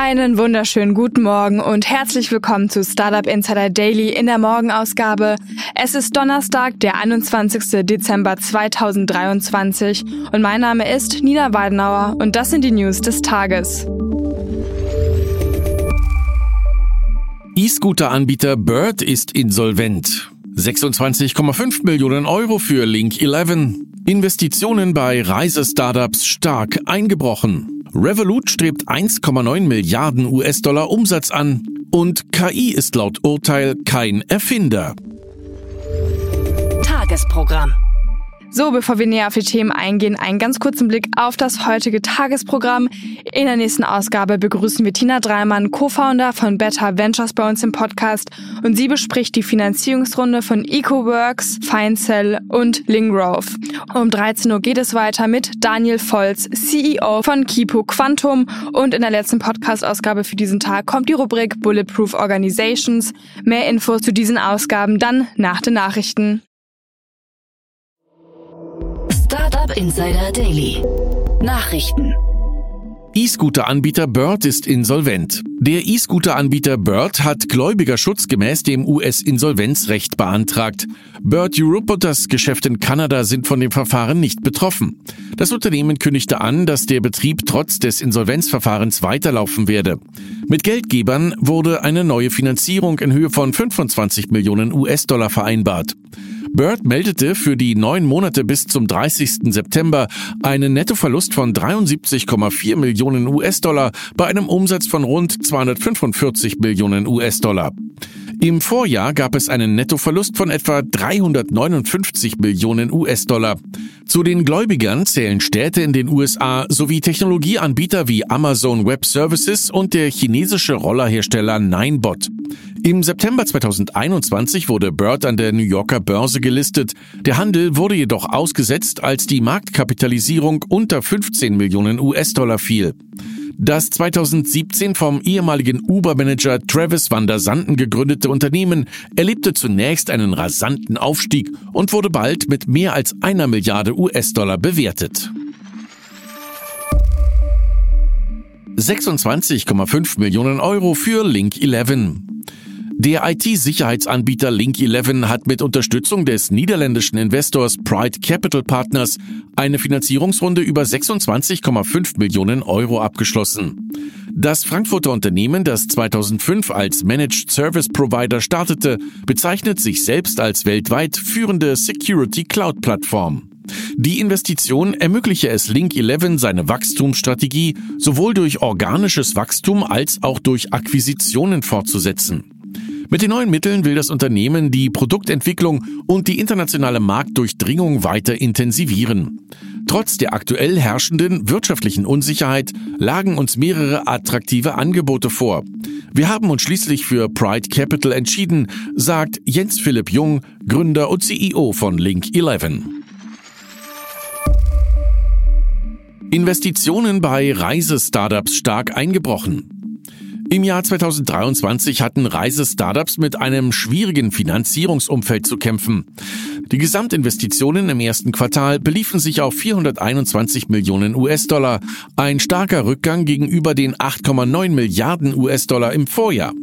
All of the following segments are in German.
Einen wunderschönen guten Morgen und herzlich willkommen zu Startup Insider Daily in der Morgenausgabe. Es ist Donnerstag, der 21. Dezember 2023 und mein Name ist Nina Weidenauer und das sind die News des Tages. E-Scooter-Anbieter Bird ist insolvent. 26,5 Millionen Euro für Link 11. Investitionen bei Reisestartups stark eingebrochen. Revolut strebt 1,9 Milliarden US-Dollar Umsatz an und KI ist laut Urteil kein Erfinder. Tagesprogramm. So, bevor wir näher auf die Themen eingehen, einen ganz kurzen Blick auf das heutige Tagesprogramm. In der nächsten Ausgabe begrüßen wir Tina Dreimann, Co-Founder von Better Ventures bei uns im Podcast und sie bespricht die Finanzierungsrunde von EcoWorks, Feincell und Lingrove. Um 13 Uhr geht es weiter mit Daniel Volz, CEO von Kipo Quantum und in der letzten Podcast-Ausgabe für diesen Tag kommt die Rubrik Bulletproof Organizations. Mehr Infos zu diesen Ausgaben dann nach den Nachrichten. Startup Insider Daily. Nachrichten. E-Scooter-Anbieter Bird ist insolvent. Der E-Scooter-Anbieter Bird hat Gläubigerschutz gemäß dem US-Insolvenzrecht beantragt. Bird Europe und das Geschäft in Kanada sind von dem Verfahren nicht betroffen. Das Unternehmen kündigte an, dass der Betrieb trotz des Insolvenzverfahrens weiterlaufen werde. Mit Geldgebern wurde eine neue Finanzierung in Höhe von 25 Millionen US-Dollar vereinbart. Bird meldete für die neun Monate bis zum 30. September einen Nettoverlust von 73,4 Millionen US-Dollar bei einem Umsatz von rund 245 Millionen US-Dollar. Im Vorjahr gab es einen Nettoverlust von etwa 359 Millionen US-Dollar. Zu den Gläubigern zählen Städte in den USA sowie Technologieanbieter wie Amazon Web Services und der chinesische Rollerhersteller Ninebot. Im September 2021 wurde Bird an der New Yorker Börse gelistet. Der Handel wurde jedoch ausgesetzt, als die Marktkapitalisierung unter 15 Millionen US-Dollar fiel. Das 2017 vom ehemaligen Uber-Manager Travis van der Sanden gegründete Unternehmen erlebte zunächst einen rasanten Aufstieg und wurde bald mit mehr als einer Milliarde US-Dollar bewertet. 26,5 Millionen Euro für Link 11. Der IT-Sicherheitsanbieter Link11 hat mit Unterstützung des niederländischen Investors Pride Capital Partners eine Finanzierungsrunde über 26,5 Millionen Euro abgeschlossen. Das Frankfurter Unternehmen, das 2005 als Managed Service Provider startete, bezeichnet sich selbst als weltweit führende Security Cloud Plattform. Die Investition ermögliche es Link11 seine Wachstumsstrategie sowohl durch organisches Wachstum als auch durch Akquisitionen fortzusetzen. Mit den neuen Mitteln will das Unternehmen die Produktentwicklung und die internationale Marktdurchdringung weiter intensivieren. Trotz der aktuell herrschenden wirtschaftlichen Unsicherheit lagen uns mehrere attraktive Angebote vor. Wir haben uns schließlich für Pride Capital entschieden, sagt Jens Philipp Jung, Gründer und CEO von Link 11. Investitionen bei Reisestartups stark eingebrochen. Im Jahr 2023 hatten Reisestartups mit einem schwierigen Finanzierungsumfeld zu kämpfen. Die Gesamtinvestitionen im ersten Quartal beliefen sich auf 421 Millionen US-Dollar, ein starker Rückgang gegenüber den 8,9 Milliarden US-Dollar im Vorjahr.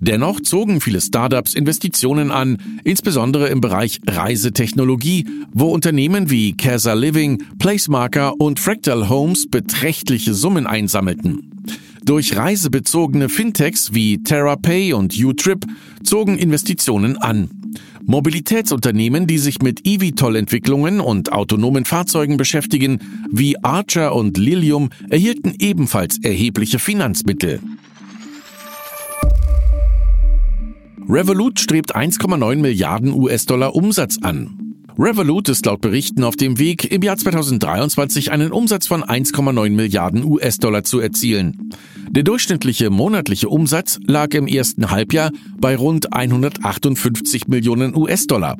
Dennoch zogen viele Startups Investitionen an, insbesondere im Bereich Reisetechnologie, wo Unternehmen wie Casa Living, Placemarker und Fractal Homes beträchtliche Summen einsammelten. Durch reisebezogene Fintechs wie TerraPay und UTrip zogen Investitionen an. Mobilitätsunternehmen, die sich mit eVTOL-Entwicklungen und autonomen Fahrzeugen beschäftigen, wie Archer und Lilium, erhielten ebenfalls erhebliche Finanzmittel. Revolut strebt 1,9 Milliarden US-Dollar Umsatz an. Revolut ist laut Berichten auf dem Weg, im Jahr 2023 einen Umsatz von 1,9 Milliarden US-Dollar zu erzielen. Der durchschnittliche monatliche Umsatz lag im ersten Halbjahr bei rund 158 Millionen US-Dollar.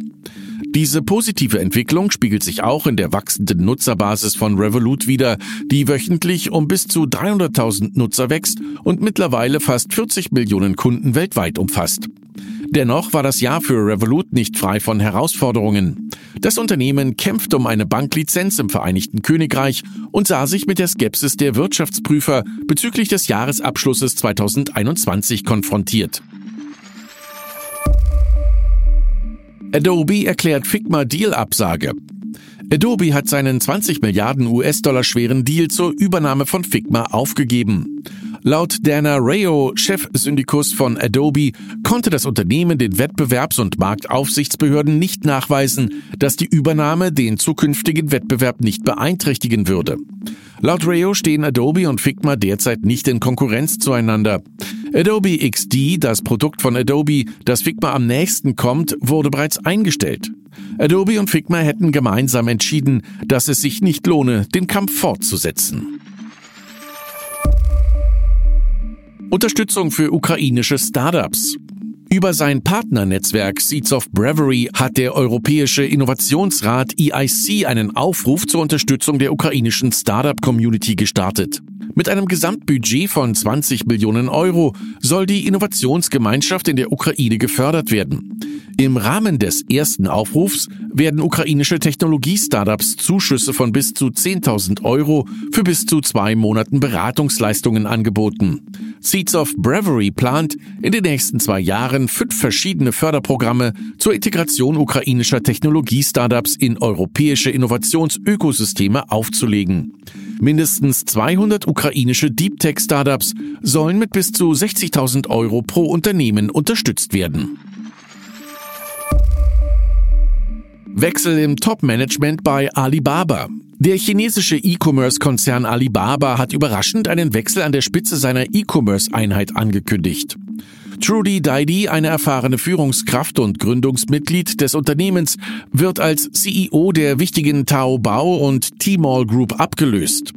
Diese positive Entwicklung spiegelt sich auch in der wachsenden Nutzerbasis von Revolut wider, die wöchentlich um bis zu 300.000 Nutzer wächst und mittlerweile fast 40 Millionen Kunden weltweit umfasst. Dennoch war das Jahr für Revolut nicht frei von Herausforderungen. Das Unternehmen kämpft um eine Banklizenz im Vereinigten Königreich und sah sich mit der Skepsis der Wirtschaftsprüfer bezüglich des Jahresabschlusses 2021 konfrontiert. Adobe erklärt Figma Deal-Absage. Adobe hat seinen 20 Milliarden US-Dollar schweren Deal zur Übernahme von Figma aufgegeben. Laut Dana Rayo, Chefsyndikus von Adobe, konnte das Unternehmen den Wettbewerbs- und Marktaufsichtsbehörden nicht nachweisen, dass die Übernahme den zukünftigen Wettbewerb nicht beeinträchtigen würde. Laut Rayo stehen Adobe und Figma derzeit nicht in Konkurrenz zueinander. Adobe XD, das Produkt von Adobe, das Figma am nächsten kommt, wurde bereits eingestellt. Adobe und Figma hätten gemeinsam entschieden, dass es sich nicht lohne, den Kampf fortzusetzen. Unterstützung für ukrainische Startups. Über sein Partnernetzwerk Seeds of Bravery hat der Europäische Innovationsrat EIC einen Aufruf zur Unterstützung der ukrainischen Startup-Community gestartet. Mit einem Gesamtbudget von 20 Millionen Euro soll die Innovationsgemeinschaft in der Ukraine gefördert werden. Im Rahmen des ersten Aufrufs werden ukrainische Technologie-Startups Zuschüsse von bis zu 10.000 Euro für bis zu zwei Monaten Beratungsleistungen angeboten. Seeds of Bravery plant, in den nächsten zwei Jahren fünf verschiedene Förderprogramme zur Integration ukrainischer Technologie-Startups in europäische Innovationsökosysteme aufzulegen. Mindestens 200 ukrainische Deep Tech Startups sollen mit bis zu 60.000 Euro pro Unternehmen unterstützt werden. Wechsel im Top-Management bei Alibaba. Der chinesische E-Commerce-Konzern Alibaba hat überraschend einen Wechsel an der Spitze seiner E-Commerce-Einheit angekündigt. Trudy Daidi, eine erfahrene Führungskraft und Gründungsmitglied des Unternehmens, wird als CEO der wichtigen Taobao und Tmall Group abgelöst.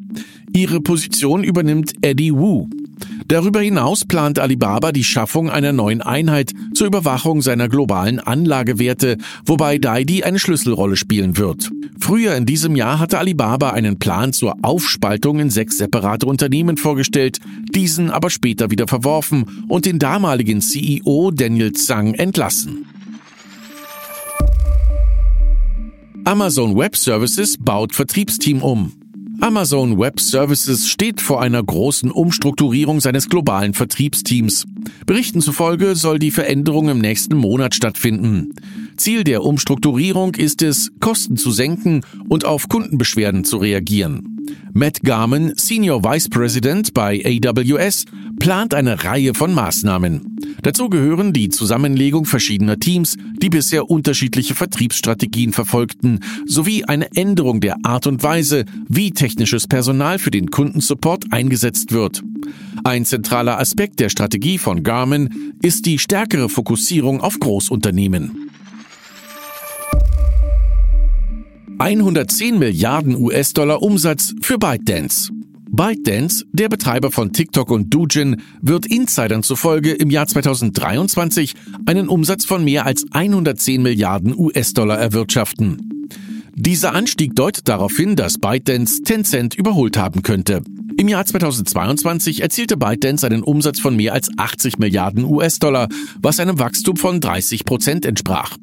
Ihre Position übernimmt Eddie Wu. Darüber hinaus plant Alibaba die Schaffung einer neuen Einheit zur Überwachung seiner globalen Anlagewerte, wobei Daidi eine Schlüsselrolle spielen wird. Früher in diesem Jahr hatte Alibaba einen Plan zur Aufspaltung in sechs separate Unternehmen vorgestellt, diesen aber später wieder verworfen und den damaligen CEO Daniel Zhang entlassen. Amazon Web Services baut Vertriebsteam um. Amazon Web Services steht vor einer großen Umstrukturierung seines globalen Vertriebsteams. Berichten zufolge soll die Veränderung im nächsten Monat stattfinden. Ziel der Umstrukturierung ist es, Kosten zu senken und auf Kundenbeschwerden zu reagieren. Matt Garman, Senior Vice President bei AWS, plant eine Reihe von Maßnahmen. Dazu gehören die Zusammenlegung verschiedener Teams, die bisher unterschiedliche Vertriebsstrategien verfolgten, sowie eine Änderung der Art und Weise, wie technisches Personal für den Kundensupport eingesetzt wird. Ein zentraler Aspekt der Strategie von Garmin ist die stärkere Fokussierung auf Großunternehmen. 110 Milliarden US-Dollar Umsatz für ByteDance. ByteDance, der Betreiber von TikTok und Dujin, wird Insidern zufolge im Jahr 2023 einen Umsatz von mehr als 110 Milliarden US-Dollar erwirtschaften. Dieser Anstieg deutet darauf hin, dass ByteDance Tencent überholt haben könnte. Im Jahr 2022 erzielte ByteDance einen Umsatz von mehr als 80 Milliarden US-Dollar, was einem Wachstum von 30 Prozent entsprach.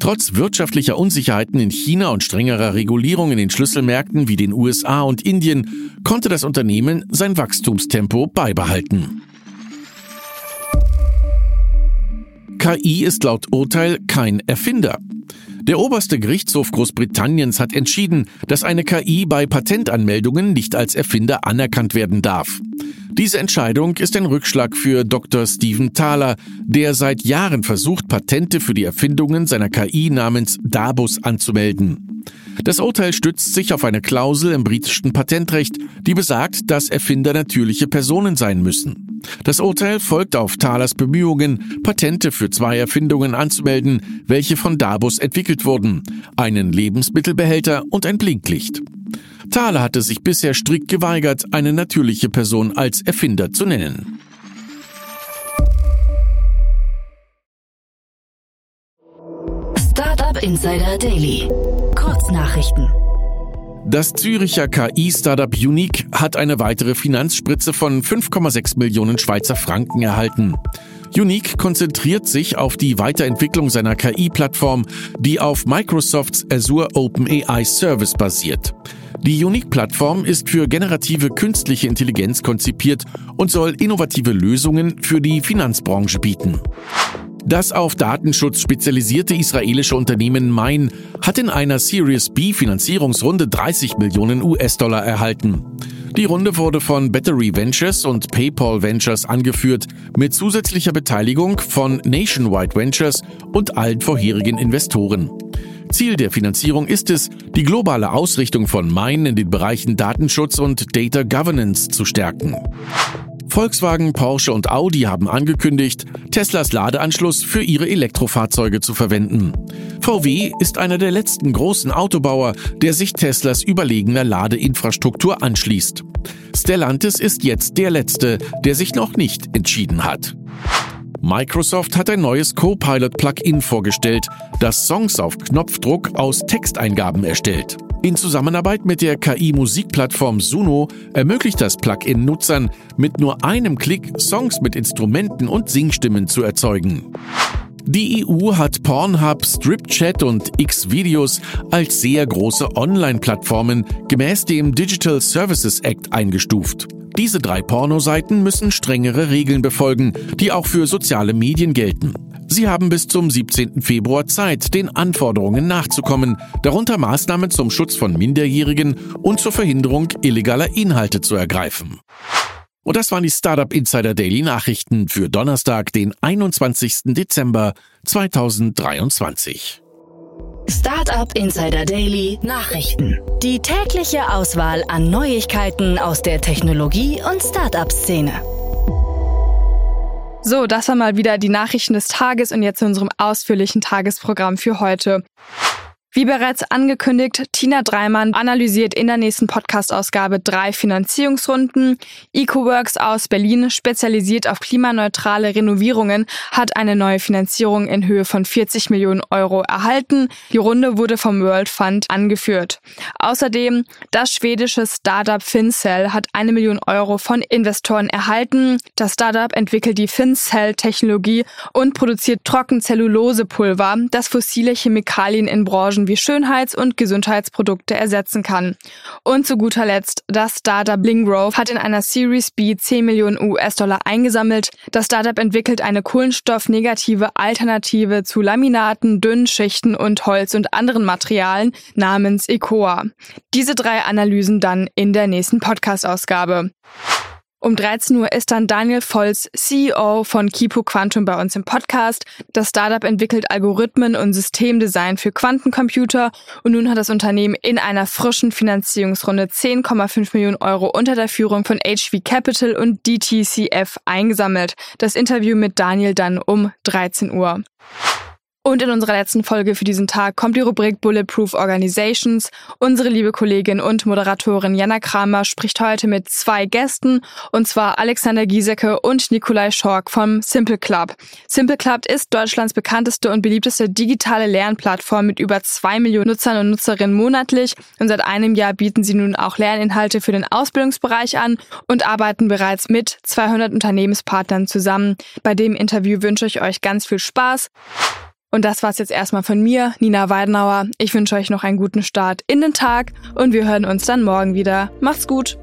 Trotz wirtschaftlicher Unsicherheiten in China und strengerer Regulierung in den Schlüsselmärkten wie den USA und Indien konnte das Unternehmen sein Wachstumstempo beibehalten. KI ist laut Urteil kein Erfinder. Der oberste Gerichtshof Großbritanniens hat entschieden, dass eine KI bei Patentanmeldungen nicht als Erfinder anerkannt werden darf. Diese Entscheidung ist ein Rückschlag für Dr. Stephen Thaler, der seit Jahren versucht, Patente für die Erfindungen seiner KI namens Dabus anzumelden. Das Urteil stützt sich auf eine Klausel im britischen Patentrecht, die besagt, dass Erfinder natürliche Personen sein müssen. Das Urteil folgt auf Thalers Bemühungen, Patente für zwei Erfindungen anzumelden, welche von Dabus entwickelt wurden, einen Lebensmittelbehälter und ein Blinklicht. Thaler hatte sich bisher strikt geweigert, eine natürliche Person als Erfinder zu nennen. Startup Insider Daily. Kurznachrichten. Das Züricher KI-Startup Unique hat eine weitere Finanzspritze von 5,6 Millionen Schweizer Franken erhalten. Unique konzentriert sich auf die Weiterentwicklung seiner KI-Plattform, die auf Microsofts Azure OpenAI Service basiert. Die Unique-Plattform ist für generative künstliche Intelligenz konzipiert und soll innovative Lösungen für die Finanzbranche bieten. Das auf Datenschutz spezialisierte israelische Unternehmen Mine hat in einer Series B Finanzierungsrunde 30 Millionen US-Dollar erhalten. Die Runde wurde von Battery Ventures und PayPal Ventures angeführt, mit zusätzlicher Beteiligung von Nationwide Ventures und allen vorherigen Investoren. Ziel der Finanzierung ist es, die globale Ausrichtung von Mine in den Bereichen Datenschutz und Data Governance zu stärken. Volkswagen, Porsche und Audi haben angekündigt, Teslas Ladeanschluss für ihre Elektrofahrzeuge zu verwenden. VW ist einer der letzten großen Autobauer, der sich Teslas überlegener Ladeinfrastruktur anschließt. Stellantis ist jetzt der letzte, der sich noch nicht entschieden hat. Microsoft hat ein neues Copilot-Plugin vorgestellt, das Songs auf Knopfdruck aus Texteingaben erstellt. In Zusammenarbeit mit der KI-Musikplattform Suno ermöglicht das Plugin Nutzern, mit nur einem Klick Songs mit Instrumenten und Singstimmen zu erzeugen. Die EU hat Pornhub, StripChat und Xvideos als sehr große Online-Plattformen gemäß dem Digital Services Act eingestuft. Diese drei Pornoseiten müssen strengere Regeln befolgen, die auch für soziale Medien gelten. Sie haben bis zum 17. Februar Zeit, den Anforderungen nachzukommen, darunter Maßnahmen zum Schutz von Minderjährigen und zur Verhinderung illegaler Inhalte zu ergreifen. Und das waren die Startup Insider Daily Nachrichten für Donnerstag, den 21. Dezember 2023. Startup Insider Daily Nachrichten. Die tägliche Auswahl an Neuigkeiten aus der Technologie- und Startup-Szene. So, das war mal wieder die Nachrichten des Tages und jetzt zu unserem ausführlichen Tagesprogramm für heute. Wie bereits angekündigt, Tina Dreimann analysiert in der nächsten Podcast-Ausgabe drei Finanzierungsrunden. EcoWorks aus Berlin, spezialisiert auf klimaneutrale Renovierungen, hat eine neue Finanzierung in Höhe von 40 Millionen Euro erhalten. Die Runde wurde vom World Fund angeführt. Außerdem, das schwedische Startup FinCell hat eine Million Euro von Investoren erhalten. Das Startup entwickelt die FinCell-Technologie und produziert Trockenzellulosepulver, das fossile Chemikalien in Branchen wie Schönheits- und Gesundheitsprodukte ersetzen kann. Und zu guter Letzt, das Startup Blingrove hat in einer Series B 10 Millionen US-Dollar eingesammelt. Das Startup entwickelt eine kohlenstoffnegative Alternative zu Laminaten, dünnen Schichten und Holz und anderen Materialien namens ECOA. Diese drei Analysen dann in der nächsten Podcast-Ausgabe. Um 13 Uhr ist dann Daniel Volz, CEO von Kipo Quantum bei uns im Podcast. Das Startup entwickelt Algorithmen und Systemdesign für Quantencomputer und nun hat das Unternehmen in einer frischen Finanzierungsrunde 10,5 Millionen Euro unter der Führung von HV Capital und DTCF eingesammelt. Das Interview mit Daniel dann um 13 Uhr. Und in unserer letzten Folge für diesen Tag kommt die Rubrik Bulletproof Organizations. Unsere liebe Kollegin und Moderatorin Jana Kramer spricht heute mit zwei Gästen, und zwar Alexander Giesecke und Nikolai Schork vom Simple Club. Simple Club ist Deutschlands bekannteste und beliebteste digitale Lernplattform mit über zwei Millionen Nutzern und Nutzerinnen monatlich. Und seit einem Jahr bieten sie nun auch Lerninhalte für den Ausbildungsbereich an und arbeiten bereits mit 200 Unternehmenspartnern zusammen. Bei dem Interview wünsche ich euch ganz viel Spaß. Und das war's jetzt erstmal von mir, Nina Weidenauer. Ich wünsche euch noch einen guten Start in den Tag und wir hören uns dann morgen wieder. Macht's gut!